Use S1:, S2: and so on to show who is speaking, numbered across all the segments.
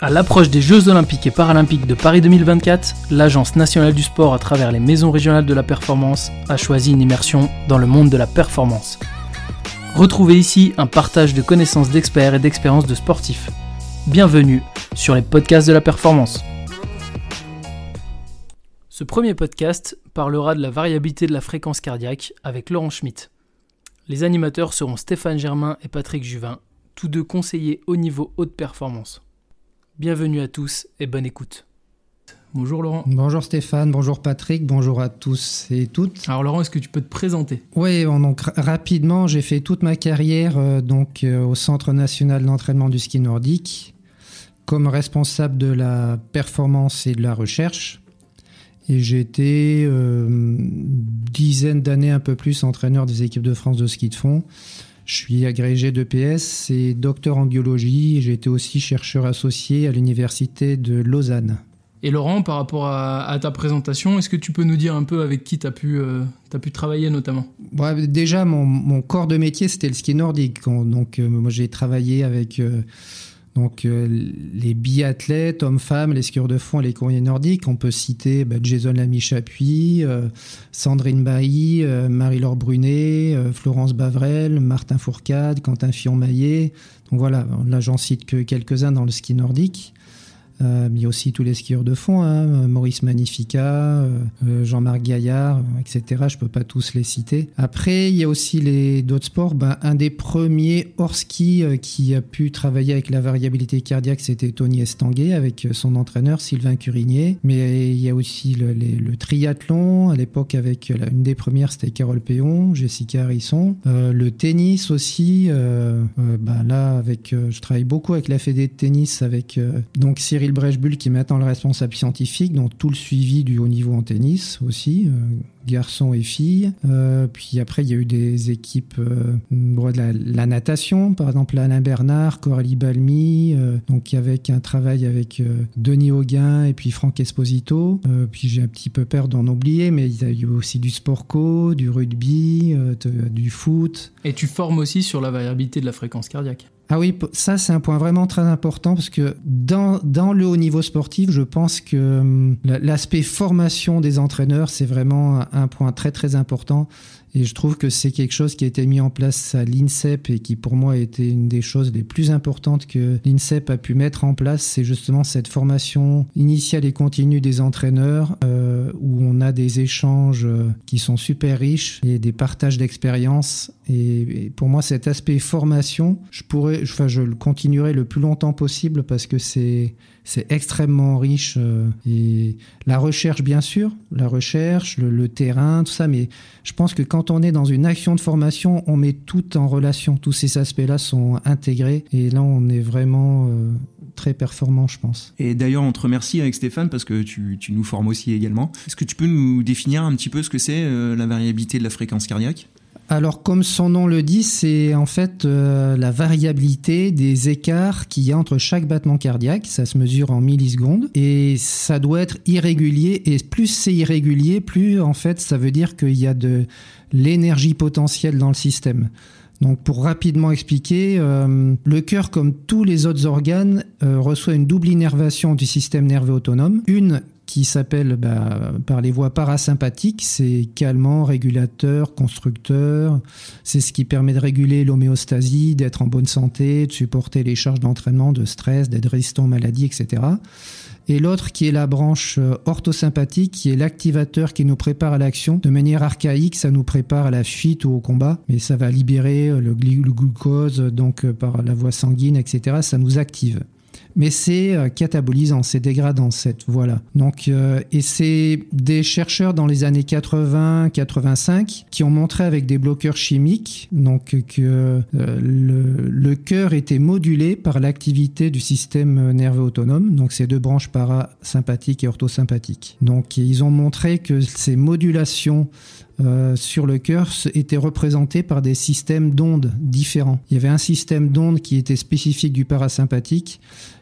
S1: À l'approche des Jeux Olympiques et Paralympiques de Paris 2024, l'Agence nationale du sport, à travers les maisons régionales de la performance, a choisi une immersion dans le monde de la performance. Retrouvez ici un partage de connaissances d'experts et d'expériences de sportifs. Bienvenue sur les podcasts de la performance. Ce premier podcast parlera de la variabilité de la fréquence cardiaque avec Laurent Schmitt. Les animateurs seront Stéphane Germain et Patrick Juvin, tous deux conseillers au niveau haute performance. Bienvenue à tous et bonne écoute. Bonjour Laurent.
S2: Bonjour Stéphane, bonjour Patrick, bonjour à tous et toutes.
S1: Alors Laurent, est-ce que tu peux te présenter?
S2: Oui, donc rapidement, j'ai fait toute ma carrière euh, donc euh, au Centre national d'entraînement du ski nordique comme responsable de la performance et de la recherche. Et j'ai été euh, dizaine d'années un peu plus entraîneur des équipes de France de ski de fond. Je suis agrégé d'EPS et docteur en biologie. J'ai été aussi chercheur associé à l'université de Lausanne.
S1: Et Laurent, par rapport à, ta présentation, est-ce que tu peux nous dire un peu avec qui tu as, pu, euh, as pu travailler notamment?
S2: Déjà, mon, corps de métier, c'était le ski nordique. Donc, euh, moi, j'ai travaillé avec euh, donc euh, les biathlètes, hommes-femmes, les skieurs de fond et les courriers nordiques, on peut citer bah, Jason Lamy-Chapuis, euh, Sandrine Bailly, euh, Marie-Laure Brunet, Florence Bavrel, Martin Fourcade, Quentin Fillon-Maillet. Donc voilà, là j'en cite que quelques-uns dans le ski nordique. Euh, mais aussi tous les skieurs de fond, hein, Maurice Magnifica, euh, euh, Jean-Marc Gaillard, etc. Je peux pas tous les citer. Après, il y a aussi les d'autres sports. Ben, un des premiers hors ski qui a pu travailler avec la variabilité cardiaque, c'était Tony Estanguet avec son entraîneur Sylvain Curigné. Mais il y a aussi le, le triathlon. À l'époque, avec une des premières, c'était Carole Péon, Jessica Harrison. le tennis aussi. Ben, là, avec, je travaille beaucoup avec la Fédé de tennis, avec donc Cyril Cyril qui est maintenant le responsable scientifique, donc tout le suivi du haut niveau en tennis aussi, euh, garçons et filles. Euh, puis après, il y a eu des équipes euh, de la, natation, par exemple Alain Bernard, Coralie Balmy, donc avec un travail avec Denis Auguin et puis Franck Esposito. puis j'ai un petit peu peur d'en oublier, mais il y a eu aussi du sport co, du rugby, du foot.
S1: Et tu formes aussi sur la variabilité de la fréquence cardiaque
S2: ah oui, ça c'est un point vraiment très important parce que dans, dans le haut niveau sportif, je pense que hum, l'aspect formation des entraîneurs, c'est vraiment un point très très important. Et je trouve que c'est quelque chose qui a été mis en place à l'INSEP et qui pour moi a été une des choses les plus importantes que l'INSEP a pu mettre en place. C'est justement cette formation initiale et continue des entraîneurs euh, où on a des échanges euh, qui sont super riches et des partages d'expériences. Et, pour moi, cet aspect formation, je pourrais, enfin, je le continuerai le plus longtemps possible parce que c'est c'est extrêmement riche. Euh, et la recherche, bien sûr, la recherche, le, terrain, tout ça, mais je pense que quand on est dans une action de formation, on met tout en relation. Tous ces aspects-là sont intégrés. Et là, on est vraiment euh, très performant, je pense.
S3: Et d'ailleurs, on te remercie avec Stéphane parce que tu, tu nous formes aussi également. Est-ce que tu peux nous définir un petit peu ce que c'est euh, la variabilité de la fréquence cardiaque?
S2: Alors, comme son nom le dit, c'est en fait euh, la variabilité des écarts qu'il y a entre chaque battement cardiaque. Ça se mesure en millisecondes et ça doit être irrégulier. Et plus c'est irrégulier, plus en fait ça veut dire qu'il y a de l'énergie potentielle dans le système. Donc pour rapidement expliquer, euh, le cœur, comme tous les autres organes, euh, reçoit une double innervation du système nerveux autonome. Une qui s'appelle bah, par les voies parasympathiques, c'est calmant, régulateur, constructeur. C'est ce qui permet de réguler l'homéostasie, d'être en bonne santé, de supporter les charges d'entraînement, de stress, d'être résistant aux maladies, etc. Et l'autre qui est la branche euh, orthosympathique, qui est l'activateur qui nous prépare à l'action. De manière archaïque, ça nous prépare à la fuite ou au combat, mais ça va libérer euh, le, glucose donc euh, par la voie sanguine, etc. Ça nous active mais c'est euh, catabolisant, c'est dégradant cette voie-là. Donc, euh, et c'est des chercheurs dans les années 80-85 qui ont montré avec des bloqueurs chimiques donc que euh, le, le cœur était modulé par l'activité du système nerveux autonome, donc ces deux branches parasympathiques et orthosympathiques. Donc, ils ont montré que ces modulations sur le cœur étaient représentés par des systèmes d'ondes différents. Il y avait un système d'ondes qui était spécifique du parasympathique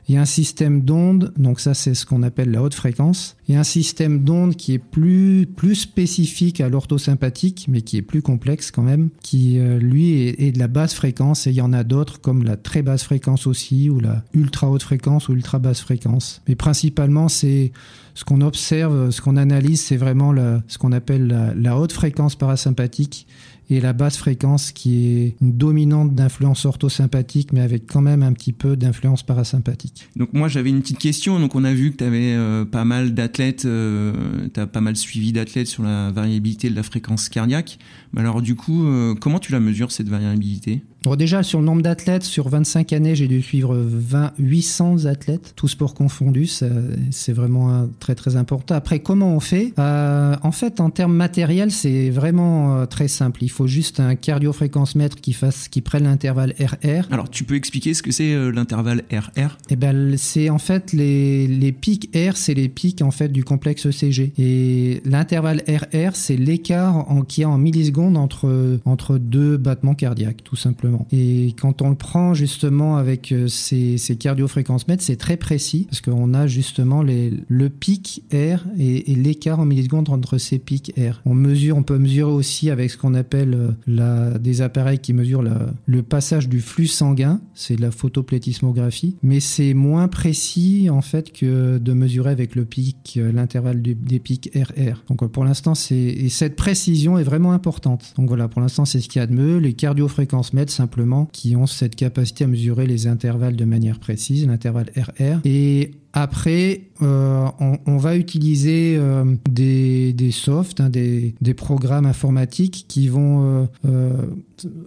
S2: Il y a un système d'onde, donc ça c'est ce qu'on appelle la haute fréquence. Il y a un système d'onde qui est plus, plus spécifique à l'orthosympathique, mais qui est plus complexe quand même, qui euh, lui est, de la basse fréquence et il y en a d'autres comme la très basse fréquence aussi, ou la ultra haute fréquence ou ultra basse fréquence. Mais principalement c'est ce qu'on observe, ce qu'on analyse, c'est vraiment ce qu'on appelle la, la haute fréquence parasympathique et la basse fréquence qui est une dominante d'influence orthosympathique mais avec quand même un petit peu d'influence parasympathique.
S3: Donc moi j'avais une petite question, donc on a vu que tu avais euh, pas mal d'athlètes, euh, tu as pas mal suivi d'athlètes sur la variabilité de la fréquence cardiaque, mais alors du coup euh, comment tu la mesures cette variabilité?
S2: Bon, déjà, sur le nombre d'athlètes, sur 25 années, j'ai dû suivre 20, 800 athlètes, tous sports confondus. C'est vraiment un, très, très important. Après, comment on fait? Euh, En fait, en termes matériels, c'est vraiment euh, très simple. Il faut juste un cardiofréquence-mètre qui, fasse, qui prenne l'intervalle RR.
S3: Alors, tu peux expliquer ce que c'est euh, l'intervalle RR
S2: Eh ben, c'est en fait les, les pics R, c'est les pics en fait du complexe ECG. Et l'intervalle RR, c'est l'écart qu'il y a en millisecondes entre, entre deux battements cardiaques, tout simplement. Et quand on le prend justement avec euh, ces, ces cardiofréquences mètres, c'est très précis parce qu'on a justement le pic R et, l'écart en millisecondes entre ces pics R. On mesure, on peut mesurer aussi avec ce qu'on appelle euh, des appareils qui mesurent le passage du flux sanguin, c'est la photoplétismographie, mais c'est moins précis en fait que de mesurer avec le pic, euh, l'intervalle des pics RR. Donc pour l'instant, cette précision est vraiment importante. Donc voilà, pour l'instant, c'est ce qu'il y a de mieux. Les cardiofréquences mètres, simplement, qui ont cette capacité à mesurer les intervalles de manière précise, l'intervalle RR. Et après, euh, on, va utiliser euh, des, des softs, hein, des, programmes informatiques qui vont euh,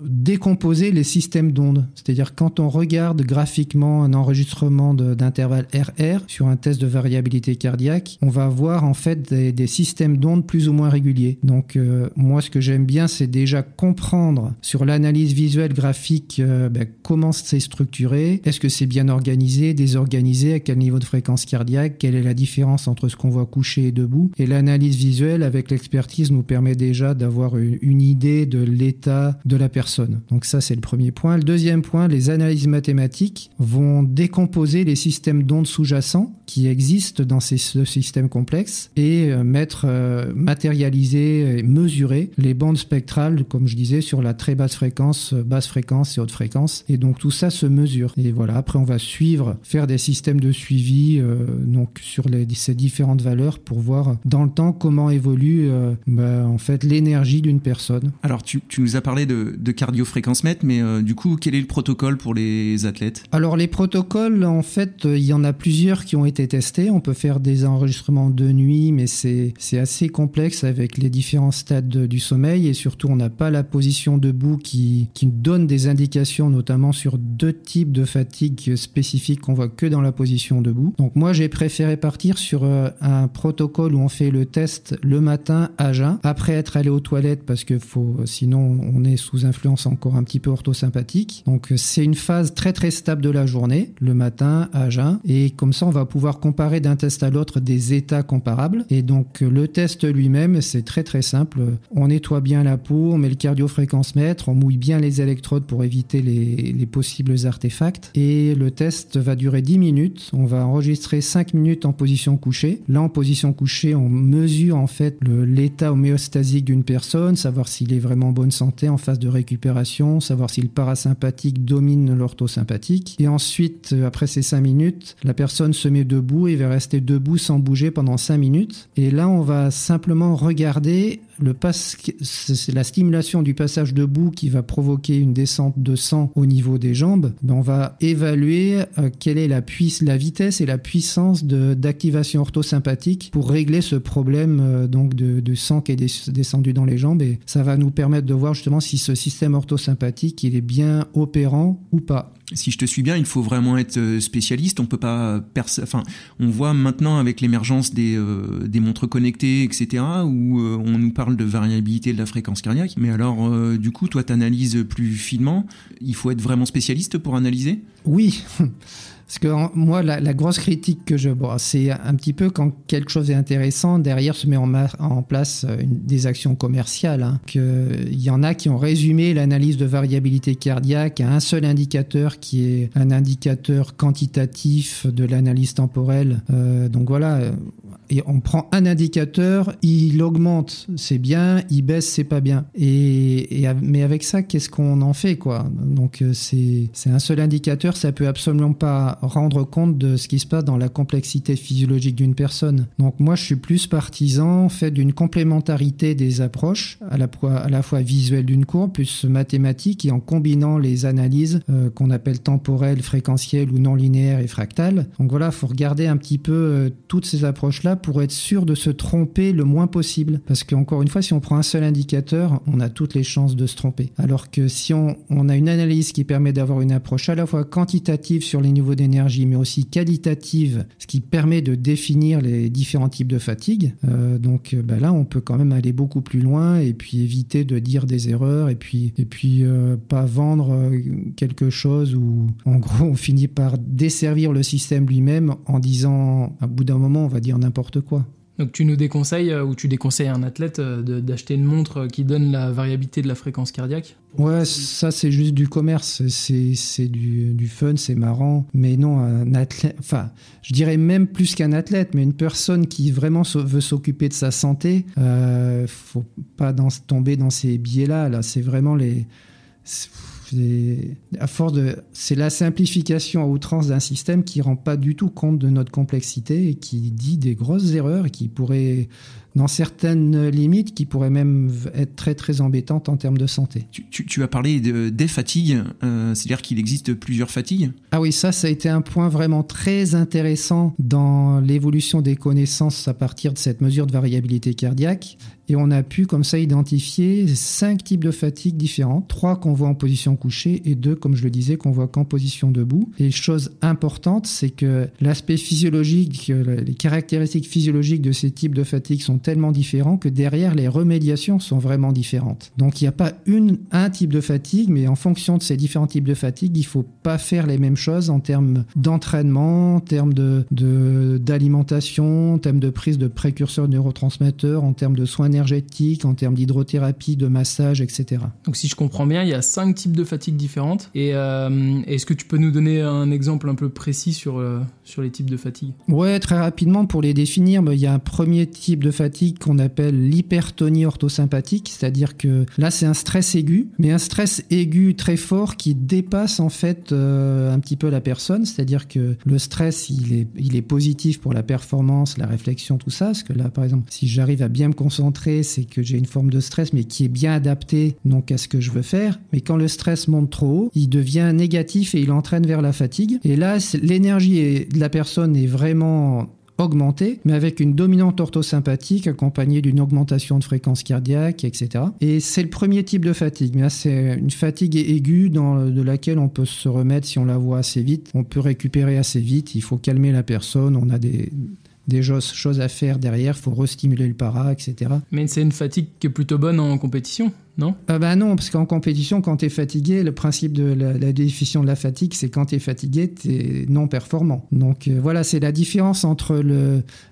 S2: décomposer les systèmes d'ondes. C'est-à-dire quand on regarde graphiquement un enregistrement d'intervalle RR sur un test de variabilité cardiaque, on va voir en fait des, systèmes d'ondes plus ou moins réguliers. Donc moi, ce que j'aime bien, c'est déjà comprendre sur l'analyse visuelle graphique ben, comment c'est structuré, est-ce que c'est bien organisé, désorganisé, à quel niveau de fréquence cardiaque, quelle est la différence entre ce qu'on voit couché et debout? Et l'analyse visuelle avec l'expertise nous permet déjà d'avoir une idée de l'état de la personne. Donc ça, c'est le premier point. Le deuxième point, les analyses mathématiques vont décomposer les systèmes d'ondes sous-jacents qui existent dans ces systèmes complexes et euh, mettre, euh, matérialiser et mesurer les bandes spectrales, comme je disais, sur la très basse fréquence, basse fréquence et haute fréquence. Et donc tout ça se mesure. Et voilà, après on va suivre, faire des systèmes de suivi euh, donc sur les, ces différentes valeurs pour voir dans le temps comment évolue euh, bah, en fait l'énergie d'une personne.
S3: Alors tu, tu, nous as parlé de, de cardiofréquence mètre, mais euh, du coup quel est le protocole pour les athlètes?
S2: Alors les protocoles en fait il y en a plusieurs qui ont été testés. On peut faire des enregistrements de nuit, mais c'est c'est assez complexe avec les différents stades de, du sommeil et surtout on n'a pas la position debout qui qui donne des indications notamment sur deux types de fatigue spécifiques qu'on voit que dans la position debout. Donc moi j'ai préféré partir sur euh, un protocole où on fait le test le matin à jeun, après être allé aux toilettes parce que faut, sinon on est sous influence encore un petit peu orthosympathique. Donc c'est une phase très très stable de la journée, le matin à jeun, et comme ça on va pouvoir comparer d'un test à l'autre des états comparables. Et donc le test lui-même c'est très très simple. On nettoie bien la peau, on met le cardiofréquence mètre, on mouille bien les électrodes pour éviter les, les possibles artefacts. Et le test va durer 10 minutes. On va enregistrer 5 minutes en position couchée. Là, en position couchée, on mesure en fait l'état homéostasique d'une personne, savoir s'il est vraiment en bonne santé en phase de récupération, savoir si le parasympathique domine l'orthosympathique. Et ensuite, euh, après ces 5 minutes, la personne se met debout et va rester debout sans bouger pendant 5 minutes. Et là, on va simplement regarder le c'est la stimulation du passage debout qui va provoquer une descente de sang au niveau des jambes. Ben on va évaluer euh, quelle est la, vitesse et la puissance d'activation orthosympathique pour régler ce problème euh, de, sang qui est descendu dans les jambes et ça va nous permettre de voir justement si ce système orthosympathique il est bien opérant ou pas
S3: si je te suis bien, il faut vraiment être spécialiste. On peut pas, enfin, on voit maintenant avec l'émergence des, euh, des montres connectées, etc., où euh, on nous parle de variabilité de la fréquence cardiaque. Mais alors, euh, du coup, toi, tu analyses plus finement. Il faut être vraiment spécialiste pour analyser?
S2: Oui. Parce que moi, la, grosse critique que je vois, c'est un petit peu quand quelque chose est intéressant, derrière se met en, en place euh, des actions commerciales. Hein, Il y en a qui ont résumé l'analyse de variabilité cardiaque à un seul indicateur qui est un indicateur quantitatif de l'analyse temporelle. Euh, donc voilà, et on prend un indicateur, il augmente, c'est bien, il baisse, c'est pas bien. Et, mais avec ça, qu'est-ce qu'on en fait, quoi? Donc euh, c'est un seul indicateur, ça peut absolument pas rendre compte de ce qui se passe dans la complexité physiologique d'une personne. Donc moi, je suis plus partisan, fait, d'une complémentarité des approches, à la, fois visuelle d'une courbe, plus mathématique, et en combinant les analyses euh, qu'on appelle temporelles, fréquentielles ou non linéaires et fractales. Donc voilà, faut regarder un petit peu euh, toutes ces approches-là pour être sûr de se tromper le moins possible. Parce qu'encore une fois, si on prend un seul indicateur, on a toutes les chances de se tromper. Alors que si on, a une analyse qui permet d'avoir une approche à la fois quantitative sur les niveaux d'énergie, mais aussi qualitative, ce qui permet de définir les différents types de fatigue, euh, donc bah là, on peut quand même aller beaucoup plus loin et puis éviter de dire des erreurs et puis, et puis euh, pas vendre euh, quelque chose où, en gros, on finit par desservir le système lui-même en disant, à bout d'un moment, on va dire n'importe quoi.
S1: Donc tu nous déconseilles euh, ou tu déconseilles à un athlète euh, d'acheter une montre qui donne la variabilité de la fréquence cardiaque?
S2: Ouais, ça c'est juste du commerce, c'est du, fun, c'est marrant. Mais non, un athlète, enfin, je dirais même plus qu'un athlète, mais une personne qui vraiment veut s'occuper de sa santé, euh, faut pas tomber dans ces biais-là. Là, c'est vraiment les à force de, c'est la simplification à outrance d'un système qui rend pas du tout compte de notre complexité et qui dit des grosses erreurs et qui pourrait dans certaines limites qui pourraient même être très très embêtantes en termes de santé.
S3: Tu, as parlé de, des fatigues, euh, c'est-à-dire qu'il existe plusieurs fatigues?
S2: Ah oui, ça, ça a été un point vraiment très intéressant dans l'évolution des connaissances à partir de cette mesure de variabilité cardiaque. Et on a pu comme ça identifier cinq types de fatigues différentes, trois qu'on voit en position couchée et deux, comme je le disais, qu'on voit qu'en position debout. Et chose importante, c'est que l'aspect physiologique, les caractéristiques physiologiques de ces types de fatigues sont tellement différents que derrière les remédiations sont vraiment différentes. Donc il n'y a pas une, un type de fatigue, mais en fonction de ces différents types de fatigue, il faut pas faire les mêmes choses en termes d'entraînement, en termes de, d'alimentation, en termes de prise de précurseurs neurotransmetteurs, en termes de soins en termes d'hydrothérapie, de massage, etc.
S1: Donc si je comprends bien, il y a cinq types de fatigue différentes. Et euh, est-ce que tu peux nous donner un exemple un peu précis sur, euh, sur les types de fatigue
S2: Ouais, très rapidement pour les définir, bah, il y a un premier type de fatigue qu'on appelle l'hypertonie orthosympathique, c'est-à-dire que là c'est un stress aigu, mais un stress aigu très fort qui dépasse en fait euh, un petit peu la personne, c'est-à-dire que le stress il est, il est positif pour la performance, la réflexion, tout ça, parce que là par exemple si j'arrive à bien me concentrer, c'est que j'ai une forme de stress mais qui est bien adaptée donc à ce que je veux faire, mais quand le stress monte trop haut, il devient négatif et il entraîne vers la fatigue, et là l'énergie de la personne est vraiment augmentée, mais avec une dominante orthosympathique accompagnée d'une augmentation de fréquence cardiaque, etc. Et c'est le premier type de fatigue. Mais c'est une fatigue aiguë dans, de laquelle on peut se remettre si on la voit assez vite. On peut récupérer assez vite. Il faut calmer la personne. On a des des choses à faire derrière, faut restimuler le para, etc.
S1: Mais c'est une fatigue qui est plutôt bonne en compétition non
S2: ah bah Non, parce qu'en compétition, quand tu es fatigué, le principe de la, définition de la fatigue, c'est quand tu es fatigué, tu es non performant. Donc euh, voilà, c'est la différence entre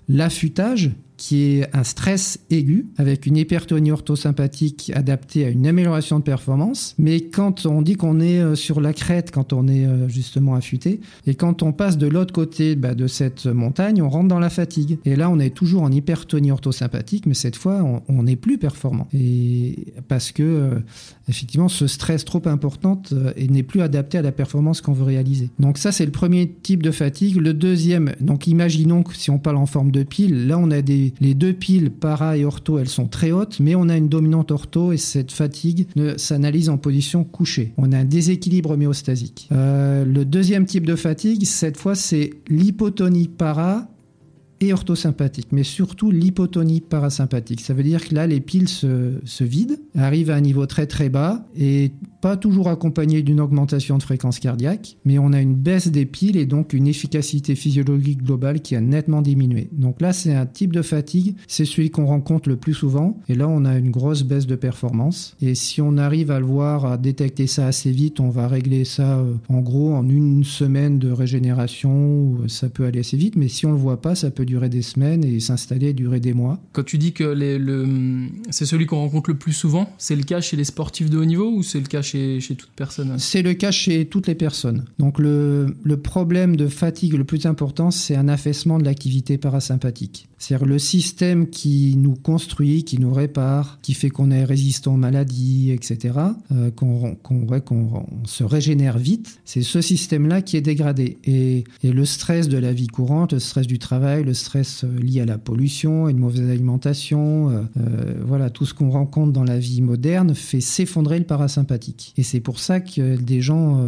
S2: l'affûtage, qui est un stress aigu avec une hypertonie orthosympathique adaptée à une amélioration de performance. Mais quand on dit qu'on est euh, sur la crête, quand on est euh, justement affûté, et quand on passe de l'autre côté bah, de cette montagne, on rentre dans la fatigue. Et là, on est toujours en hypertonie orthosympathique, mais cette fois, on n'est plus performant. Et parce euh, effectivement ce stress trop important euh, n'est plus adapté à la performance qu'on veut réaliser. Donc ça c'est le premier type de fatigue. Le deuxième, donc imaginons que si on parle en forme de pile, là on a des les deux piles para et ortho, elles sont très hautes, mais on a une dominante ortho et cette fatigue s'analyse en position couchée. On a un déséquilibre homéostasique. Euh, le deuxième type de fatigue, cette fois c'est l'hypotonie para et orthosympathique, mais surtout l'hypotonie parasympathique. Ça veut dire que là, les piles se, se vident, arrivent à un niveau très très bas, et pas toujours accompagné d'une augmentation de fréquence cardiaque, mais on a une baisse des piles et donc une efficacité physiologique globale qui a nettement diminué. Donc là, c'est un type de fatigue, c'est celui qu'on rencontre le plus souvent, et là, on a une grosse baisse de performance. Et si on arrive à le voir, à détecter ça assez vite, on va régler ça euh, en gros en une semaine de régénération, ça peut aller assez vite, mais si on le voit pas, ça peut durer des semaines et s'installer, durer des mois.
S1: Quand tu dis que c'est celui qu'on rencontre le plus souvent, c'est le cas chez les sportifs de haut niveau ou c'est le cas chez toute personne
S2: C'est le cas chez toutes les personnes. Donc le, le problème de fatigue le plus important, c'est un affaissement de l'activité parasympathique. C'est-à-dire le système qui nous construit, qui nous répare, qui fait qu'on est résistant aux maladies, etc., euh, qu'on se régénère vite, c'est ce système-là qui est dégradé. Et, le stress de la vie courante, le stress du travail, le stress euh, lié à la pollution, une mauvaise alimentation, euh, voilà, tout ce qu'on rencontre dans la vie moderne fait s'effondrer le parasympathique. Et c'est pour ça que des gens,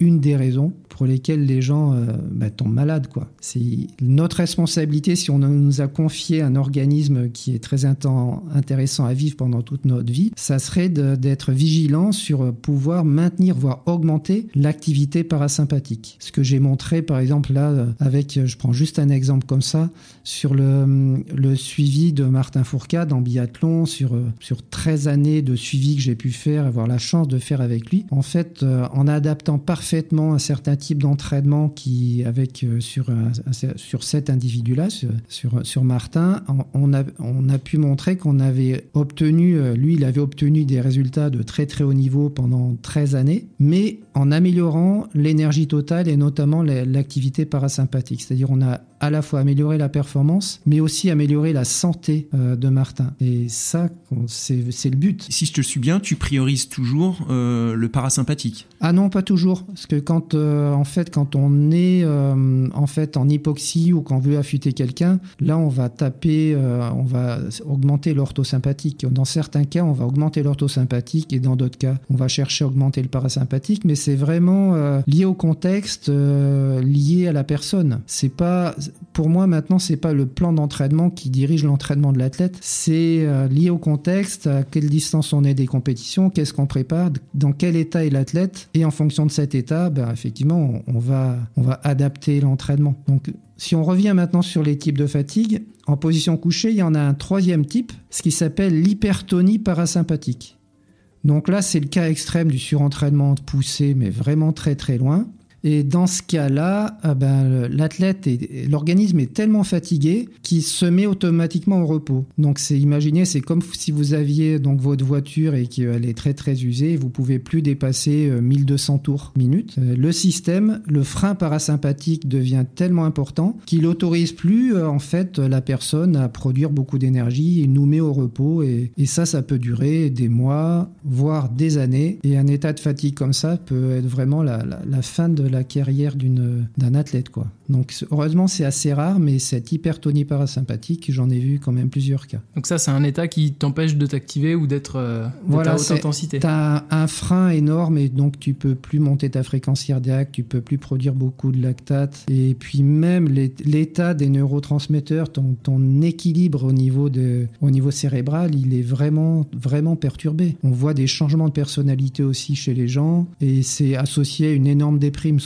S2: une des raisons pour lesquelles les gens bah, tombent malades, quoi. C'est notre responsabilité si on nous a confié un organisme qui est très intéressant à vivre pendant toute notre vie, ça serait d'être vigilant sur pouvoir maintenir, voire augmenter l'activité parasympathique. Ce que j'ai montré, par exemple, là, euh, avec, je prends juste un exemple comme ça, sur le, suivi de Martin Fourcade en biathlon, sur, sur 13 années de suivi que j'ai pu faire, avoir la chance de faire avec lui. En fait, euh, en adaptant parfaitement un certain type d'entraînement qui, avec euh, sur sur cet individu-là, sur, sur Martin, on a on a pu montrer qu'on avait obtenu, euh, lui, il avait obtenu des résultats de très très haut niveau pendant 13 années, mais en améliorant l'énergie totale et notamment l'activité parasympathique. C'est-à-dire, on a à la fois amélioré la performance, mais aussi amélioré la santé de Martin. Et ça, c'est le but.
S3: Si je te suis bien, tu priorises toujours le parasympathique.
S2: Ah non, pas toujours, parce que quand euh, en fait quand on est euh, en fait en hypoxie ou qu'on veut affûter quelqu'un, là on va taper, euh, on va augmenter l'orthosympathique. Dans certains cas, on va augmenter l'orthosympathique et dans d'autres cas, on va chercher à augmenter le parasympathique, mais c'est vraiment lié au contexte, lié à la personne. C'est pas pour moi maintenant, c'est pas le plan d'entraînement qui dirige l'entraînement de l'athlète, c'est lié au contexte, à quelle distance on est des compétitions, qu'est-ce qu'on prépare, dans quel état est l'athlète et en fonction de cet état, ben, effectivement, on va, on va adapter l'entraînement. Donc, si on revient maintenant sur les types de fatigue, en position couchée, il y en a un troisième type, ce qui s'appelle l'hypertonie parasympathique. Donc là, c'est le cas extrême du surentraînement poussé, mais vraiment très très loin. Et dans ce cas-là, ah ben, l'athlète et l'organisme est tellement fatigué qu'il se met automatiquement au repos. Donc c'est imaginez, c'est comme si vous aviez donc votre voiture et qu'elle est très très usée, vous pouvez plus dépasser 1200 euh, tours minute. Euh, le système, le frein parasympathique devient tellement important qu'il autorise plus euh, en fait la personne à produire beaucoup d'énergie et nous met au repos et, et ça, ça peut durer des mois, voire des années. Et un état de fatigue comme ça peut être vraiment la, la, la fin de la carrière d'un athlète. Quoi. Donc heureusement, c'est assez rare, mais cette hypertonie parasympathique, j'en ai vu quand même plusieurs cas.
S1: Donc ça, c'est un état qui t'empêche de t'activer ou d'être euh, à haute intensité.
S2: Tu as un frein énorme et donc tu peux plus monter ta fréquence cardiaque, tu peux plus produire beaucoup de lactate. Et puis même l'état des neurotransmetteurs, ton, ton équilibre au niveau, de, au niveau cérébral, il est vraiment, vraiment perturbé. On voit des changements de personnalité aussi chez les gens et c'est associé à une énorme déprime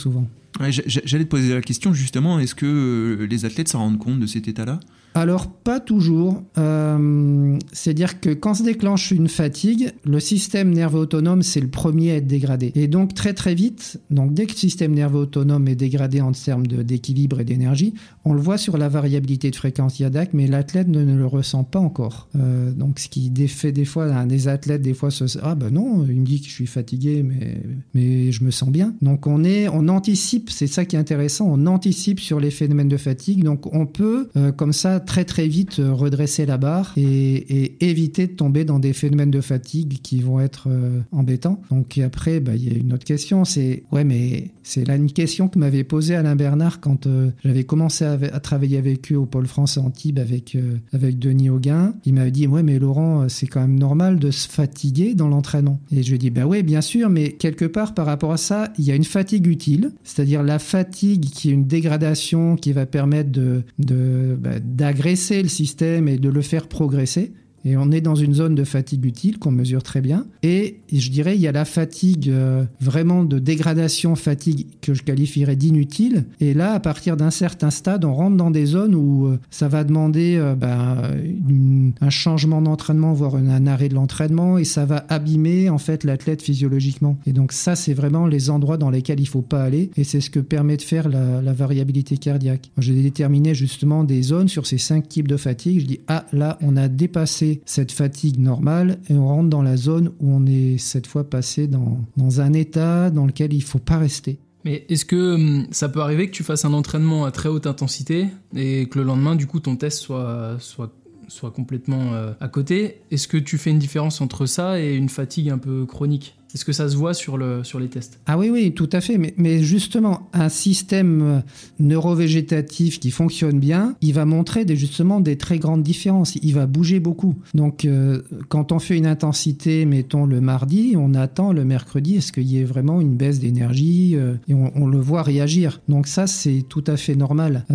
S3: J'allais te poser la question justement, est-ce que euh, les athlètes s'en rendent compte de cet état-là?
S2: Alors, pas toujours. Euh, C'est-à-dire que quand se déclenche une fatigue, le système nerveux autonome, c'est le premier à être dégradé. Et donc, très très vite, donc dès que le système nerveux autonome est dégradé en termes d'équilibre et d'énergie, on le voit sur la variabilité de fréquence cardiaque, mais l'athlète ne, le ressent pas encore. Euh, donc, ce qui fait des fois, des athlètes, des fois, se Ah ben non, il me dit que je suis fatigué, mais, mais je me sens bien. Donc, on, est, on anticipe, c'est ça qui est intéressant, on anticipe sur les phénomènes de fatigue. Donc, on peut, euh, comme ça, très très vite euh, redresser la barre et, éviter de tomber dans des phénomènes de fatigue qui vont être euh, embêtants. Donc après, bah, il y a une autre question, c'est ouais, mais c'est là une question que m'avait posée Alain Bernard quand euh, j'avais commencé à, travailler avec eux au pôle français Antibes avec avec Denis Auguin. Il m'avait dit ouais, mais Laurent, c'est quand même normal de se fatiguer dans l'entraînement. Et je lui ai dit bah ouais, bien sûr, mais quelque part par rapport à ça, il y a une fatigue utile, c'est-à-dire la fatigue qui est une dégradation qui va permettre de, de bah, agresser le système et de le faire progresser. Et on est dans une zone de fatigue utile qu'on mesure très bien. Et je dirais, il y a la fatigue euh, vraiment de dégradation, fatigue que je qualifierais d'inutile. Et là, à partir d'un certain stade, on rentre dans des zones où euh, ça va demander euh, ben, un changement d'entraînement, voire un, arrêt de l'entraînement, et ça va abîmer en fait l'athlète physiologiquement. Et donc ça, c'est vraiment les endroits dans lesquels il faut pas aller, et c'est ce que permet de faire la, la variabilité cardiaque. J'ai déterminé justement des zones sur ces cinq types de fatigue. Je dis ah là, on a dépassé cette fatigue normale et on rentre dans la zone où on est cette fois passé dans, dans un état dans lequel il faut pas rester.
S1: Mais est-ce que hum, ça peut arriver que tu fasses un entraînement à très haute intensité et que le lendemain, du coup, ton test soit, soit, soit complètement euh, à côté? Est-ce que tu fais une différence entre ça et une fatigue un peu chronique? Est-ce que ça se voit sur, le, sur les tests?
S2: Ah oui, oui, tout à fait. Mais, mais, justement, un système euh, neurovégétatif qui fonctionne bien, il va montrer des, justement des très grandes différences. Il va bouger beaucoup. Donc, euh, quand on fait une intensité, mettons le mardi, on attend le mercredi, est-ce qu'il y ait vraiment une baisse d'énergie euh, et on, le voit réagir. Donc ça, c'est tout à fait normal.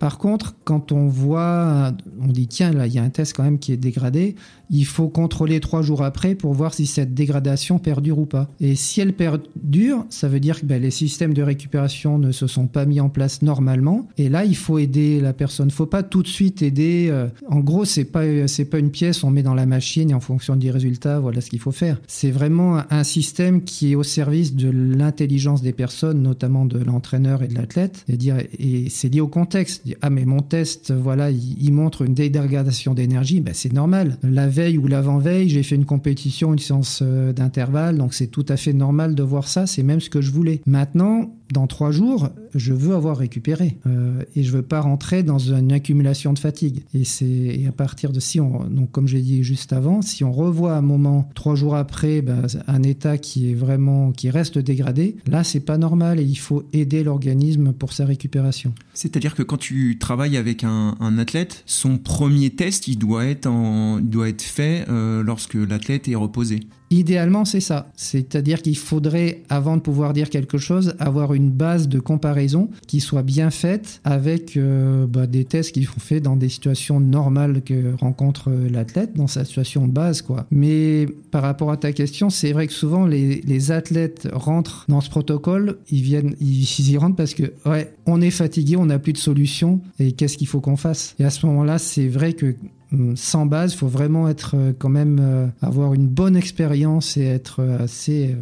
S2: Par contre, quand on voit, on dit tiens, là, il y a un test quand même qui est dégradé, il faut contrôler trois jours après pour voir si cette dégradation perdure ou pas. Et si elle perdure, ça veut dire que ben, les systèmes de récupération ne se sont pas mis en place normalement. Et là, il faut aider la personne. Faut pas tout de suite aider. Euh, en gros, c'est pas c'est pas une pièce, on met dans la machine et en fonction des résultats, voilà ce qu'il faut faire. C'est vraiment un système qui est au service de l'intelligence des personnes, notamment de l'entraîneur et de l'athlète. Et et c'est lié au contexte. Ah mais mon test, voilà, il, il montre une dégradation d'énergie. Ben, c'est normal. Ou l'avant-veille, j'ai fait une compétition, une séance euh, d'intervalle, donc c'est tout à fait normal de voir ça, c'est même ce que je voulais. Maintenant, dans trois jours, je veux avoir récupéré euh, et je veux pas rentrer dans une accumulation de fatigue. Et c'est à partir de si on, donc comme j'ai dit juste avant, si on revoit un moment trois jours après ben, un état qui est vraiment qui reste dégradé, là c'est pas normal et il faut aider l'organisme pour sa récupération.
S3: C'est-à-dire que quand tu travailles avec un, athlète, son premier test il doit être en, doit être fait euh, lorsque l'athlète est reposé.
S2: Idéalement, c'est ça. C'est-à-dire qu'il faudrait, avant de pouvoir dire quelque chose, avoir une base de comparaison qui soit bien faite avec euh, bah, des tests qui sont faits dans des situations normales que rencontre euh, l'athlète, dans sa situation de base. quoi. Mais par rapport à ta question, c'est vrai que souvent les, athlètes rentrent dans ce protocole, ils viennent, ils, ils y rentrent parce que, ouais, on est fatigué, on n'a plus de solution, et qu'est-ce qu'il faut qu'on fasse? Et à ce moment-là, c'est vrai que sans base, il faut vraiment être euh, quand même euh, avoir une bonne expérience et être euh, assez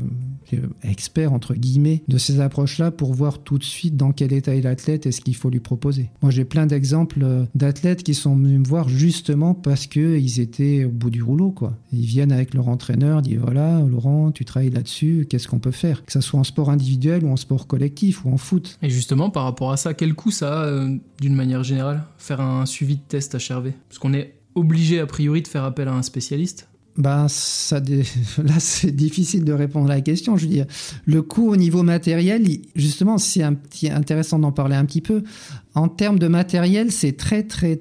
S2: expert entre guillemets de ces approches-là pour voir tout de suite dans quel état est l'athlète et ce qu'il faut lui proposer. Moi, j'ai plein d'exemples d'athlètes qui sont venus me voir justement parce que ils étaient au bout du rouleau, quoi. Ils viennent avec leur entraîneur, disent voilà, Laurent, tu travailles là-dessus, qu'est-ce qu'on peut faire? Que ça soit en sport individuel ou en sport collectif ou en foot.
S1: Et justement, par rapport à ça, quel coût ça a d'une manière générale faire un suivi de test HRV Parce qu'on est obligé a priori de faire appel à un spécialiste
S2: ben, ça, là, c'est difficile de répondre à la question. Je veux dire, le coût au niveau matériel, justement, c'est un petit intéressant d'en parler un petit peu. En termes de matériel, c'est très, très,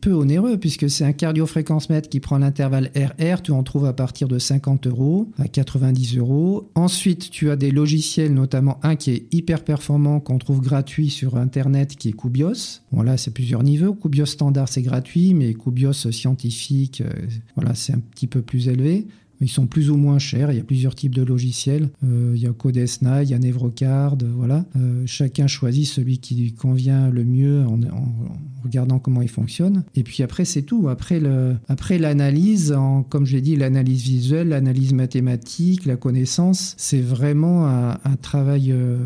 S2: peu onéreux puisque c'est un cardiofréquence-mètre qui prend l'intervalle RR. Tu en trouves à partir de 50 euros à 90 euros. Ensuite, tu as des logiciels, notamment un qui est hyper performant qu'on trouve gratuit sur Internet qui est Cubios. Bon, là, c'est plusieurs niveaux. Cubios standard, c'est gratuit, mais Cubios scientifique, euh, voilà, c'est un petit peu plus élevés. Ils sont plus ou moins chers. Il y a plusieurs types de logiciels. Euh, il y a Codesna, il y a Nevrocard, voilà. Euh, chacun choisit celui qui lui convient le mieux en, regardant comment il fonctionne. Et puis après, c'est tout. Après le, après l'analyse, en, comme j'ai dit, l'analyse visuelle, l'analyse mathématique, la connaissance, c'est vraiment un, travail euh,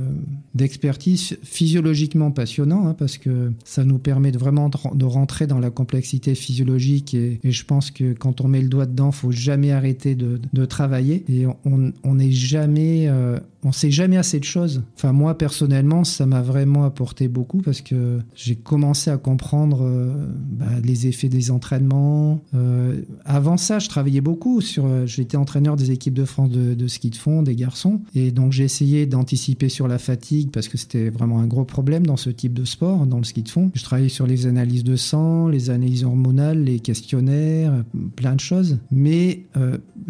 S2: d'expertise physiologiquement passionnant hein, parce que ça nous permet de vraiment de, rentrer dans la complexité physiologique et, et, je pense que quand on met le doigt dedans, faut jamais arrêter de, travailler et on n'est jamais euh, on sait jamais assez de choses. Enfin, moi, personnellement, ça m'a vraiment apporté beaucoup parce que j'ai commencé à comprendre euh, bah, les effets des entraînements. Euh, avant ça, je travaillais beaucoup sur. J'étais entraîneur des équipes de France de, ski de fond, des garçons. Et donc, j'ai essayé d'anticiper sur la fatigue parce que c'était vraiment un gros problème dans ce type de sport, dans le ski de fond. Je travaillais sur les analyses de sang, les analyses hormonales, les questionnaires, plein de choses. Mais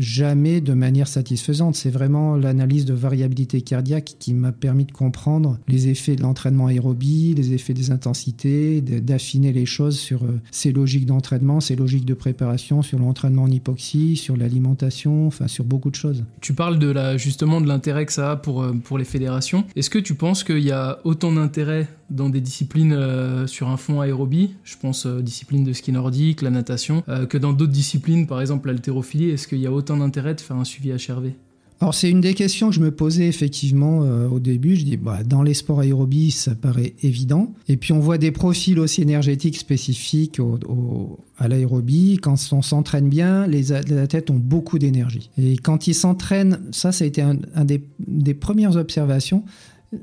S2: jamais de manière satisfaisante. C'est vraiment l'analyse de variabilité cardiaque qui m'a permis de comprendre les effets de l'entraînement aérobie, les effets des intensités, d'affiner les choses sur euh, ces logiques d'entraînement, ces logiques de préparation, sur l'entraînement en hypoxie, sur l'alimentation, enfin sur beaucoup de choses.
S1: Tu parles de la, justement de l'intérêt que ça a pour, euh, pour les fédérations. Est-ce que tu penses qu'il y a autant d'intérêt dans des disciplines euh, sur un fond aérobie, je pense aux disciplines de ski nordique, la natation, que dans d'autres disciplines, par exemple l'haltérophilie, est-ce qu'il y a autant d'intérêt de faire un suivi HRV
S2: alors c'est une des questions que je me posais effectivement euh, au début. Je dis bah, dans les sports aérobies ça paraît évident. Et puis on voit des profils aussi énergétiques spécifiques à l'aérobie. Quand on s'entraîne bien, les, athlètes ont beaucoup d'énergie. Et quand ils s'entraînent, ça ça a été un, des, des premières observations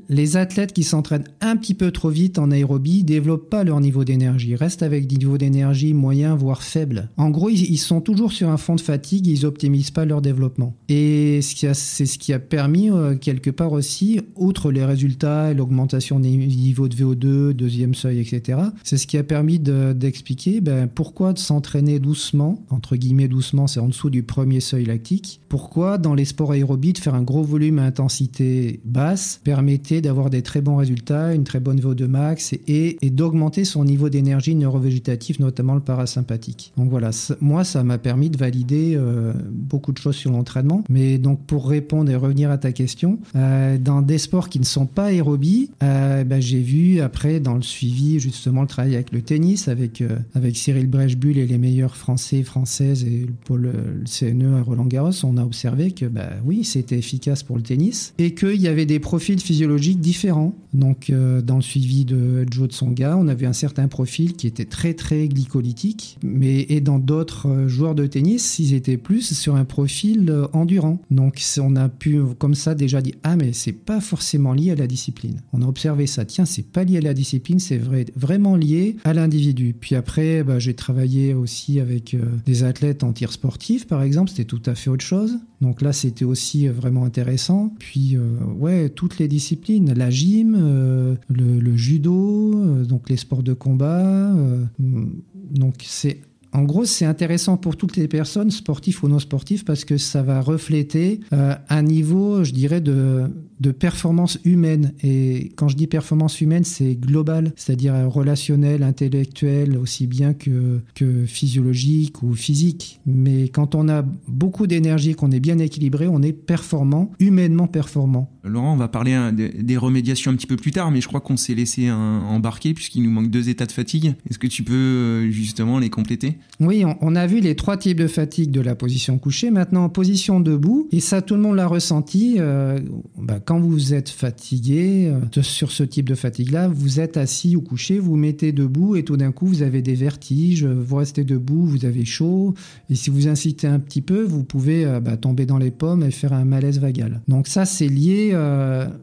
S2: les athlètes qui s'entraînent un petit peu trop vite en aérobie développent pas leur niveau d'énergie, restent avec des niveaux d'énergie moyens voire faibles. En gros, ils, sont toujours sur un fond de fatigue, ils optimisent pas leur développement. Et c'est ce qui a permis euh, quelque part aussi, outre les résultats, l'augmentation des niveaux de VO2, deuxième seuil, etc. C'est ce qui a permis d'expliquer ben, pourquoi de s'entraîner doucement, entre guillemets doucement, c'est en dessous du premier seuil lactique. Pourquoi dans les sports aérobies de faire un gros volume à intensité basse permet d'avoir des très bons résultats, une très bonne VO2 max et, d'augmenter son niveau d'énergie neurovégétative, notamment le parasympathique. Donc voilà, moi ça m'a permis de valider euh, beaucoup de choses sur l'entraînement. Mais donc pour répondre et revenir à ta question, euh, dans des sports qui ne sont pas aérobies, euh, ben, j'ai vu après dans le suivi justement le travail avec le tennis, avec, avec Cyril Brechbull et les meilleurs Français, Françaises et le, CNE à Roland Garros, on a observé que ben, oui, c'était efficace pour le tennis et qu'il y avait des profils physiologiques différents. Donc, euh, dans le suivi de Joe Tsonga, on avait un certain profil qui était très très glycolytique, mais et dans d'autres euh, joueurs de tennis, ils étaient plus sur un profil euh, endurant. Donc, on a pu comme ça déjà dire ah mais c'est pas forcément lié à la discipline. On a observé ça. Tiens, c'est pas lié à la discipline, c'est vrai, vraiment lié à l'individu. Puis après, bah, j'ai travaillé aussi avec des athlètes en tir sportif, par exemple. C'était tout à fait autre chose. Donc là, c'était aussi vraiment intéressant. Puis ouais, toutes les disciplines la gym, euh, le, judo, euh, donc les sports de combat. Euh, donc c'est en gros, c'est intéressant pour toutes les personnes, sportifs ou non sportifs, parce que ça va refléter un niveau, je dirais, de, de performance humaine. Et quand je dis performance humaine, c'est global, c'est-à-dire relationnel, intellectuel, aussi bien que, que physiologique ou physique. Mais quand on a beaucoup d'énergie, qu'on est bien équilibré, on est performant, humainement performant.
S3: Laurent, on va parler hein, des remédiations un petit peu plus tard, mais je crois qu'on s'est laissé embarquer puisqu'il nous manque deux états de fatigue. Est-ce que tu peux euh, justement les compléter?
S2: Oui, on, a vu les trois types de fatigue de la position couchée. Maintenant, en position debout, et ça, tout le monde l'a ressenti. Euh, bah, quand vous êtes fatigué, euh, sur ce type de fatigue-là, vous êtes assis ou couché, vous, vous mettez debout et tout d'un coup, vous avez des vertiges, vous restez debout, vous avez chaud. Et si vous incitez un petit peu, vous pouvez euh, bah, tomber dans les pommes et faire un malaise vagal. Donc ça, c'est lié,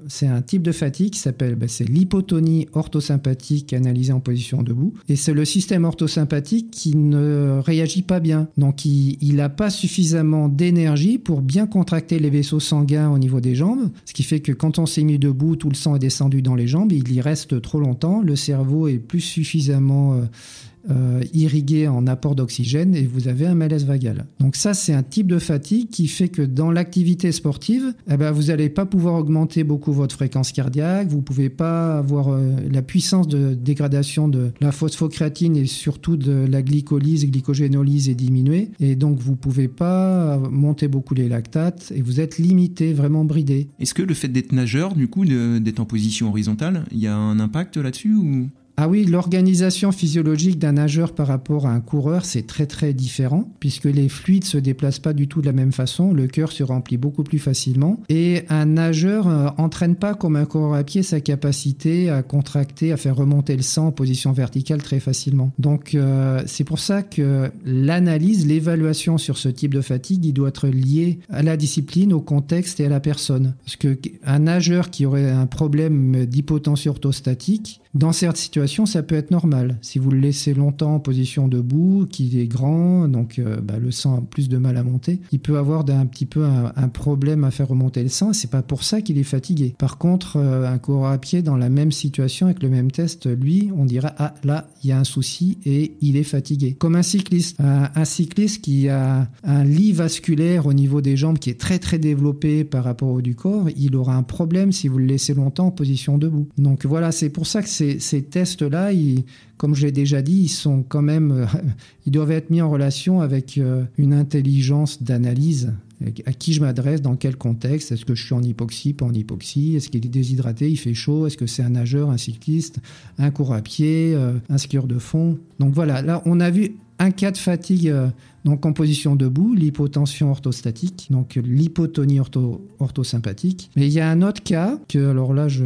S2: c'est un type de fatigue qui s'appelle, bah, c'est l'hypotonie orthosympathique analysée en position debout. Et c'est le système orthosympathique qui ne réagit pas bien. Donc il n'a pas suffisamment d'énergie pour bien contracter les vaisseaux sanguins au niveau des jambes, ce qui fait que quand on s'est mis debout, tout le sang est descendu dans les jambes, il y reste trop longtemps, le cerveau est plus suffisamment euh, irrigué en apport d'oxygène et vous avez un malaise vagal. Donc ça, c'est un type de fatigue qui fait que dans l'activité sportive, eh ben, vous n'allez pas pouvoir augmenter beaucoup votre fréquence cardiaque, vous ne pouvez pas avoir euh, la puissance de dégradation de la phosphocréatine et surtout de la glycolyse, glycogénolyse est diminuée et donc vous ne pouvez pas monter beaucoup les lactates et vous êtes limité, vraiment bridé.
S3: Est-ce que le fait d'être nageur, du coup, d'être en position horizontale, il y a un impact là-dessus ou?
S2: Ah oui, l'organisation physiologique d'un nageur par rapport à un coureur, c'est très très différent, puisque les fluides se déplacent pas du tout de la même façon, le cœur se remplit beaucoup plus facilement, et un nageur euh, entraîne pas comme un coureur à pied sa capacité à contracter, à faire remonter le sang en position verticale très facilement. Donc euh, c'est pour ça que l'analyse, l'évaluation sur ce type de fatigue, il doit être lié à la discipline, au contexte et à la personne. Parce que un nageur qui aurait un problème d'hypotension orthostatique, dans certaines situations, situation, ça peut être normal. Si vous le laissez longtemps en position debout, qu'il est grand, donc euh, bah, le sang a plus de mal à monter, il peut avoir un petit peu un, problème à faire remonter le sang. C'est pas pour ça qu'il est fatigué. Par contre, euh, un coureur à pied dans la même situation avec le même test, lui, on dira ah là, il y a un souci et il est fatigué. Comme un cycliste, un, cycliste qui a un lit vasculaire au niveau des jambes qui est très très développé par rapport au du corps, il aura un problème si vous le laissez longtemps en position debout. Donc voilà, c'est pour ça que ces, tests-là, comme je l'ai déjà dit, ils sont quand même, euh, ils doivent être mis en relation avec euh, une intelligence d'analyse. À qui je m'adresse, dans quel contexte Est-ce que je suis en hypoxie, pas en hypoxie Est-ce qu'il est déshydraté, il fait chaud Est-ce que c'est un nageur, un cycliste, un coureur à pied, euh, un skieur de fond Donc voilà, là on a vu un cas de fatigue donc en position debout, l'hypotension orthostatique, donc l'hypotonie ortho, orthosympathique. Mais il y a un autre cas que, alors là, je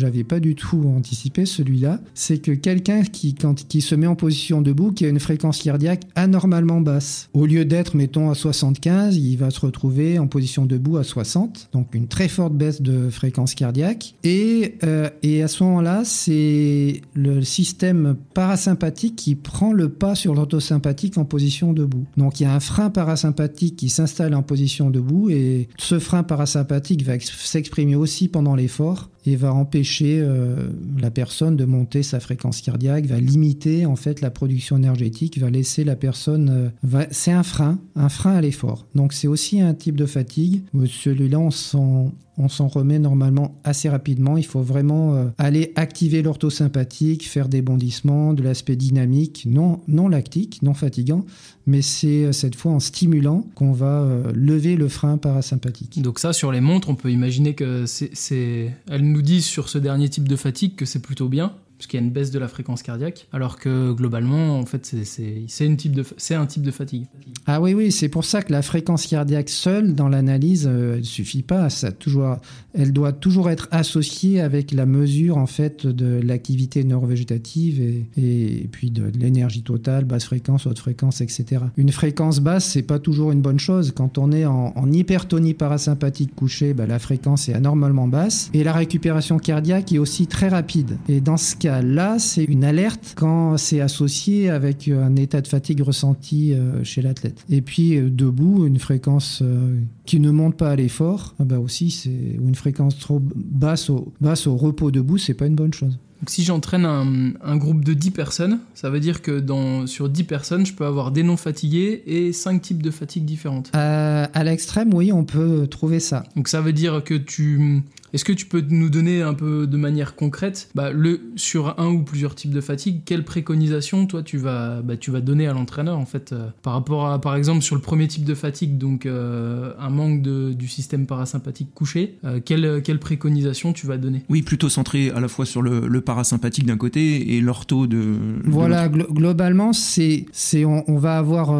S2: n'avais pas du tout anticipé celui-là, c'est que quelqu'un qui, quand, qui se met en position debout, qui a une fréquence cardiaque anormalement basse. Au lieu d'être, mettons, à 75, il va se retrouver en position debout à 60, donc une très forte baisse de fréquence cardiaque. Et, euh, et à ce moment-là, c'est le système parasympathique qui prend le pas sur l'orthosympathique en position debout. Donc il y a un frein parasympathique qui s'installe en position debout et ce frein parasympathique va s'exprimer aussi pendant l'effort et va empêcher euh, la personne de monter sa fréquence cardiaque, va limiter en fait la production énergétique, va laisser la personne. Euh, c'est un frein, un frein à l'effort. Donc c'est aussi un type de fatigue. Celui-là, on s'en remet normalement assez rapidement. Il faut vraiment euh, aller activer l'orthosympathique, faire des bondissements, de l'aspect dynamique, non, non lactique, non fatigant, mais c'est cette fois en stimulant qu'on va lever le frein parasympathique.
S1: Donc ça, sur les montres, on peut imaginer que c'est, nous disent sur ce dernier type de fatigue que c'est plutôt bien, parce qu'il y a une baisse de la fréquence cardiaque, alors que globalement, en fait, c'est un type de fatigue.
S2: Ah oui, oui, c'est pour ça que la fréquence cardiaque seule, dans l'analyse, euh, elle ne suffit pas. Ça toujours, elle doit toujours être associée avec la mesure, en fait, de l'activité neurovégétative et, et, puis de, l'énergie totale, basse fréquence, haute fréquence, etc. Une fréquence basse, c'est pas toujours une bonne chose. Quand on est en, hypertonie parasympathique couchée, bah, la fréquence est anormalement basse et la récupération cardiaque est aussi très rapide. Et dans ce cas là, c'est une alerte quand c'est associé avec un état de fatigue ressenti euh, chez l'athlète. Et puis euh, debout, une fréquence euh, qui ne monte pas à l'effort, ah bah aussi c'est une fréquence trop basse au, basse au repos debout, c'est pas une bonne chose.
S1: Donc si j'entraîne un, groupe de 10 personnes, ça veut dire que dans, sur 10 personnes, je peux avoir des non fatigués et 5 types de fatigue différentes.
S2: à l'extrême, oui, on peut trouver ça.
S1: Donc ça veut dire que tu est-ce que tu peux nous donner un peu de manière concrète, bah, le, sur un ou plusieurs types de fatigue, quelle préconisation toi tu vas, bah, tu vas donner à l'entraîneur en fait euh, par rapport à, par exemple, sur le premier type de fatigue, donc euh, un manque de, du système parasympathique couché, euh, quelle, quelle préconisation tu vas donner?
S3: Oui, plutôt centré à la fois sur le, parasympathique d'un côté et l'ortho de.
S2: Voilà, globalement, c'est, c'est on, va avoir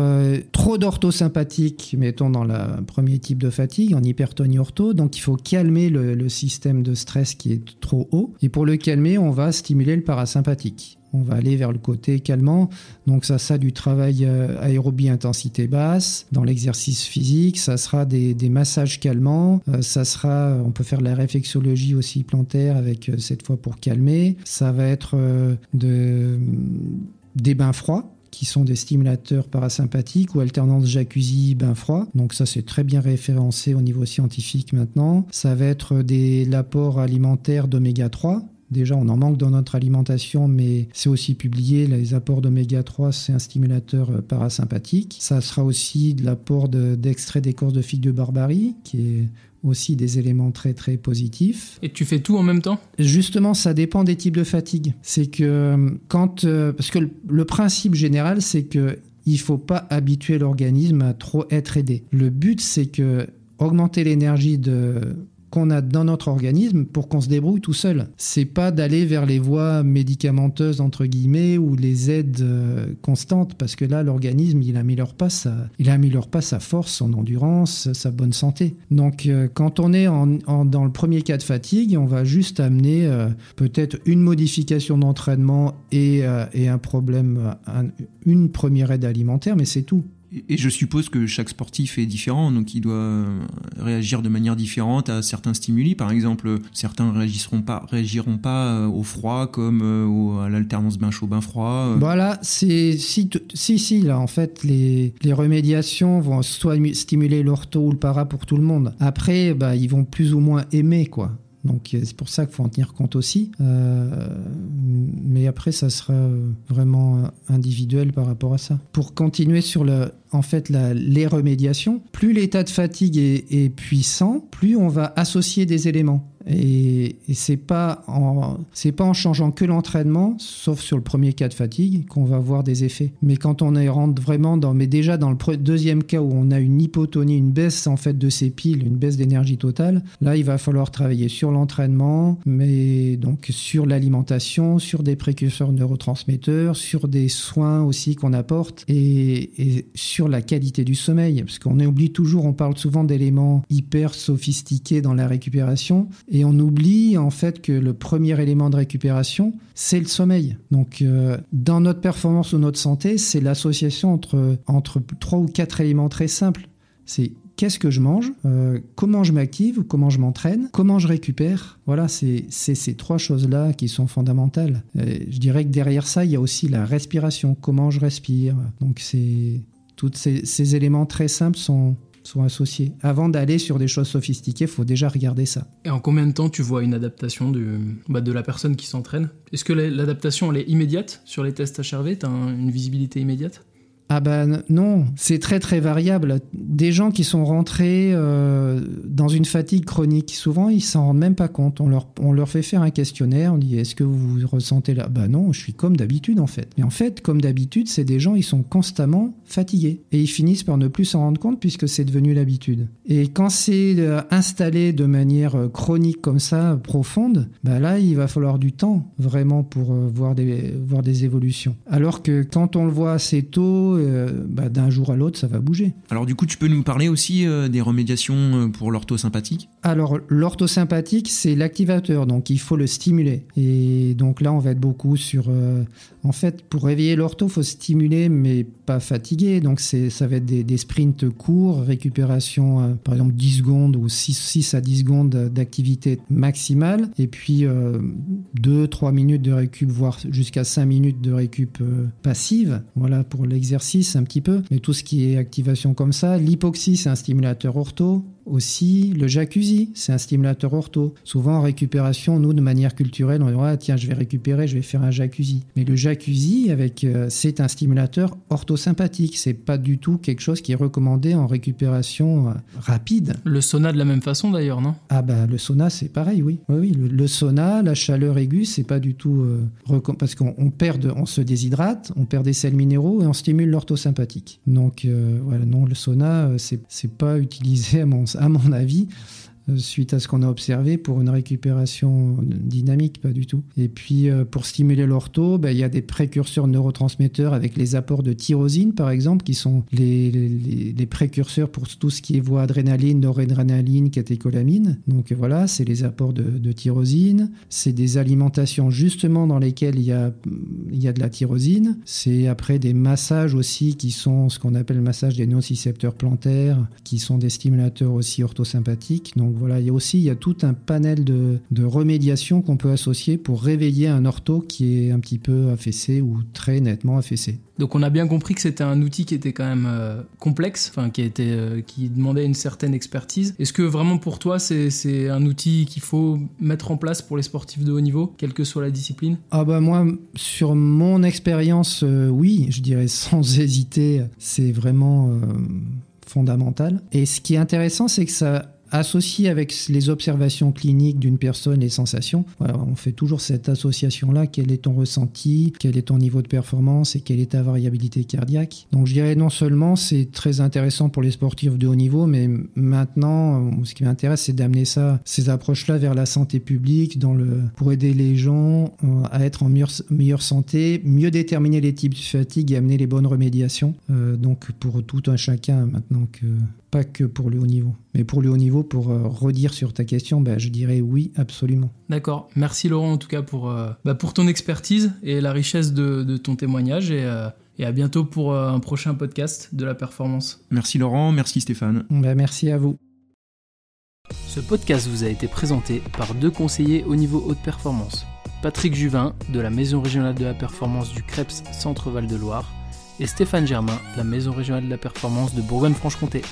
S2: trop d'orthosympathique, mettons dans le premier type de fatigue, en hypertonie ortho, donc il faut calmer le, le système de stress qui est trop haut. Et pour le calmer, on va stimuler le parasympathique. On va aller vers le côté calmant. Donc ça, ça du travail euh, aérobie intensité basse dans l'exercice physique. Ça sera des, massages calmants. Euh, ça sera, on peut faire de la réflexologie aussi plantaire avec euh, cette fois pour calmer. Ça va être de, des bains froids qui sont des stimulateurs parasympathiques ou alternance jacuzzi-bain froid. Donc ça, c'est très bien référencé au niveau scientifique maintenant. Ça va être des l'apports alimentaires d'oméga 3 Déjà, on en manque dans notre alimentation, mais c'est aussi publié. Les apports d'oméga 3, c'est un stimulateur euh, parasympathique. Ça sera aussi de l'apport d'extrait d'écorce de figue de barbarie, qui est aussi des éléments très très positifs.
S1: Et tu fais tout en même temps?
S2: Justement, ça dépend des types de fatigue. C'est que euh, quand euh, parce que le, principe général, c'est que il faut pas habituer l'organisme à trop être aidé. Le but, c'est que augmenter l'énergie de qu'on a dans notre organisme pour qu'on se débrouille tout seul. C'est pas d'aller vers les voies médicamenteuses entre guillemets ou les aides euh, constantes parce que là l'organisme il améliore pas sa il pas sa force, son endurance, sa bonne santé. Donc euh, quand on est dans le premier cas de fatigue, on va juste amener euh, peut-être une modification d'entraînement et, et, un problème, une première aide alimentaire, mais c'est tout.
S3: Et je suppose que chaque sportif est différent, donc il doit réagir de manière différente à certains stimuli. Par exemple, certains réagiront pas, réagiront pas au froid comme à l'alternance bain chaud, bain froid.
S2: Voilà, c'est si, si, si, là, en fait, les, les remédiations vont soit stimuler l'ortho ou le para pour tout le monde. Après, bah, ils vont plus ou moins aimer, quoi. Donc c'est pour ça qu'il faut en tenir compte aussi. Euh, mais après, ça sera vraiment individuel par rapport à ça. Pour continuer sur le, en fait la, les remédiations, plus l'état de fatigue est, puissant, plus on va associer des éléments. Et, et c'est pas en pas en changeant que l'entraînement, sauf sur le premier cas de fatigue, qu'on va voir des effets. Mais quand on est rentre vraiment dans, mais déjà dans le deuxième cas où on a une hypotonie, une baisse en fait de ses piles, une baisse d'énergie totale, là il va falloir travailler sur l'entraînement, mais donc sur l'alimentation, sur des précurseurs neurotransmetteurs, sur des soins aussi qu'on apporte et sur la qualité du sommeil, parce qu'on oublie toujours, on parle souvent d'éléments hyper sophistiqués dans la récupération, et on oublie en fait que le premier élément de récupération, c'est le sommeil. Donc euh, dans notre performance ou notre santé, c'est l'association entre, entre trois ou quatre éléments très simples. C'est qu'est-ce que je mange, euh, comment je m'active, comment je m'entraîne, comment je récupère. Voilà, c'est ces trois choses-là qui sont fondamentales. je dirais que derrière ça, il y a aussi la respiration, comment je respire. Donc c'est tous ces, éléments très simples sont, sont associés. Avant d'aller sur des choses sophistiquées, il faut déjà regarder ça.
S1: Et en combien de temps tu vois une adaptation de, bah, de la personne qui s'entraîne? Est-ce que l'adaptation elle est immédiate sur les tests HRV Tu as une visibilité immédiate?
S2: Ah ben non, c'est très très variable. Des gens qui sont rentrés euh, dans une fatigue chronique, souvent ils s'en rendent même pas compte. On leur, on leur fait faire un questionnaire, on dit est-ce que vous vous ressentez là? Ben non, je suis comme d'habitude en fait. Mais en fait, comme d'habitude, c'est des gens, ils sont constamment fatigués. Et ils finissent par ne plus s'en rendre compte puisque c'est devenu l'habitude. Et quand c'est euh, installé de manière euh, chronique comme ça, profonde, ben là, il va falloir du temps vraiment pour voir, des, voir des évolutions. Alors que quand on le voit assez tôt, euh, bah, d'un jour à l'autre, ça va bouger.
S3: Alors du coup, tu peux nous parler aussi euh, des remédiations euh, pour l'orthosympathique?
S2: Alors l'orthosympathique, c'est l'activateur, donc il faut le stimuler. Et donc là, on va être beaucoup sur... en fait, pour réveiller l'ortho, il faut stimuler, mais pas fatiguer. Donc ça va être des, sprints courts, récupération, par exemple 10 secondes ou 6, 6 à 10 secondes d'activité maximale. Et puis 2-3 minutes de récup, voire jusqu'à 5 minutes de récup passive. Voilà pour l'exercice un petit peu, mais tout ce qui est activation comme ça. L'hypoxie, c'est un stimulateur ortho. Aussi, le jacuzzi, c'est un stimulateur ortho. Souvent, en récupération, nous, de manière culturelle, on dit ah, tiens, je vais récupérer, je vais faire un jacuzzi. Mais le jacuzzi, avec, euh, c'est un stimulateur orthosympathique. C'est pas du tout quelque chose qui est recommandé en récupération euh, rapide.
S1: Le sauna de la même façon d'ailleurs, non?
S2: Ah bah le sauna, c'est pareil, oui. Oui, Le, sauna, la chaleur aiguë, c'est pas du tout euh, parce qu'on perd, on se déshydrate, on perd des sels minéraux et on stimule l'orthosympathique. Donc voilà, non, le sauna, c'est pas utilisé à mon à mon avis, suite à ce qu'on a observé pour une récupération dynamique, pas du tout. Et puis euh, pour stimuler l'ortho, ben, il y a des précurseurs neurotransmetteurs avec les apports de tyrosine par exemple, qui sont les, précurseurs pour tout ce qui est voie adrénaline, noradrénaline, catécholamine. Donc voilà, c'est les apports de, de tyrosine. C'est des alimentations justement dans lesquelles il y a, il y a de la tyrosine. C'est après des massages aussi qui sont ce qu'on appelle le massage des nocicepteurs plantaires, qui sont des stimulateurs aussi orthosympathiques. Donc donc voilà, il y a aussi il y a tout un panel de, de remédiation qu'on peut associer pour réveiller un ortho qui est un petit peu affaissé ou très nettement affaissé.
S1: Donc on a bien compris que c'était un outil qui était quand même euh, complexe, enfin qui était euh, qui demandait une certaine expertise. Est-ce que vraiment pour toi c'est un outil qu'il faut mettre en place pour les sportifs de haut niveau, quelle que soit la discipline?
S2: Ah bah moi sur mon expérience euh, oui, je dirais sans hésiter, c'est vraiment fondamental. Et ce qui est intéressant c'est que ça associé avec les observations cliniques d'une personne, les sensations, on fait toujours cette association-là. Quel est ton ressenti Quel est ton niveau de performance Et quelle est ta variabilité cardiaque Donc je dirais non seulement c'est très intéressant pour les sportifs de haut niveau, mais maintenant, ce qui m'intéresse, c'est d'amener ça, ces approches-là vers la santé publique, dans le, pour aider les gens euh, à être en meilleure, meilleure santé, mieux déterminer les types de fatigue et amener les bonnes remédiations. Euh, donc pour tout un chacun, maintenant que pas que pour le haut niveau. Mais pour le haut niveau, pour euh, redire sur ta question, bah, je dirais oui, absolument.
S1: D'accord. Merci Laurent en tout cas pour, euh, bah, pour ton expertise et la richesse de, ton témoignage. Et, euh, Et à bientôt pour un prochain podcast de la performance.
S3: Merci Laurent, merci Stéphane.
S2: Ben, merci à vous.
S1: Ce podcast vous a été présenté par deux conseillers au niveau haute performance. Patrick Juvin de la Maison régionale de la performance du CREPS Centre-Val de Loire et Stéphane Germain de la Maison régionale de la performance de Bourgogne-Franche-Comté.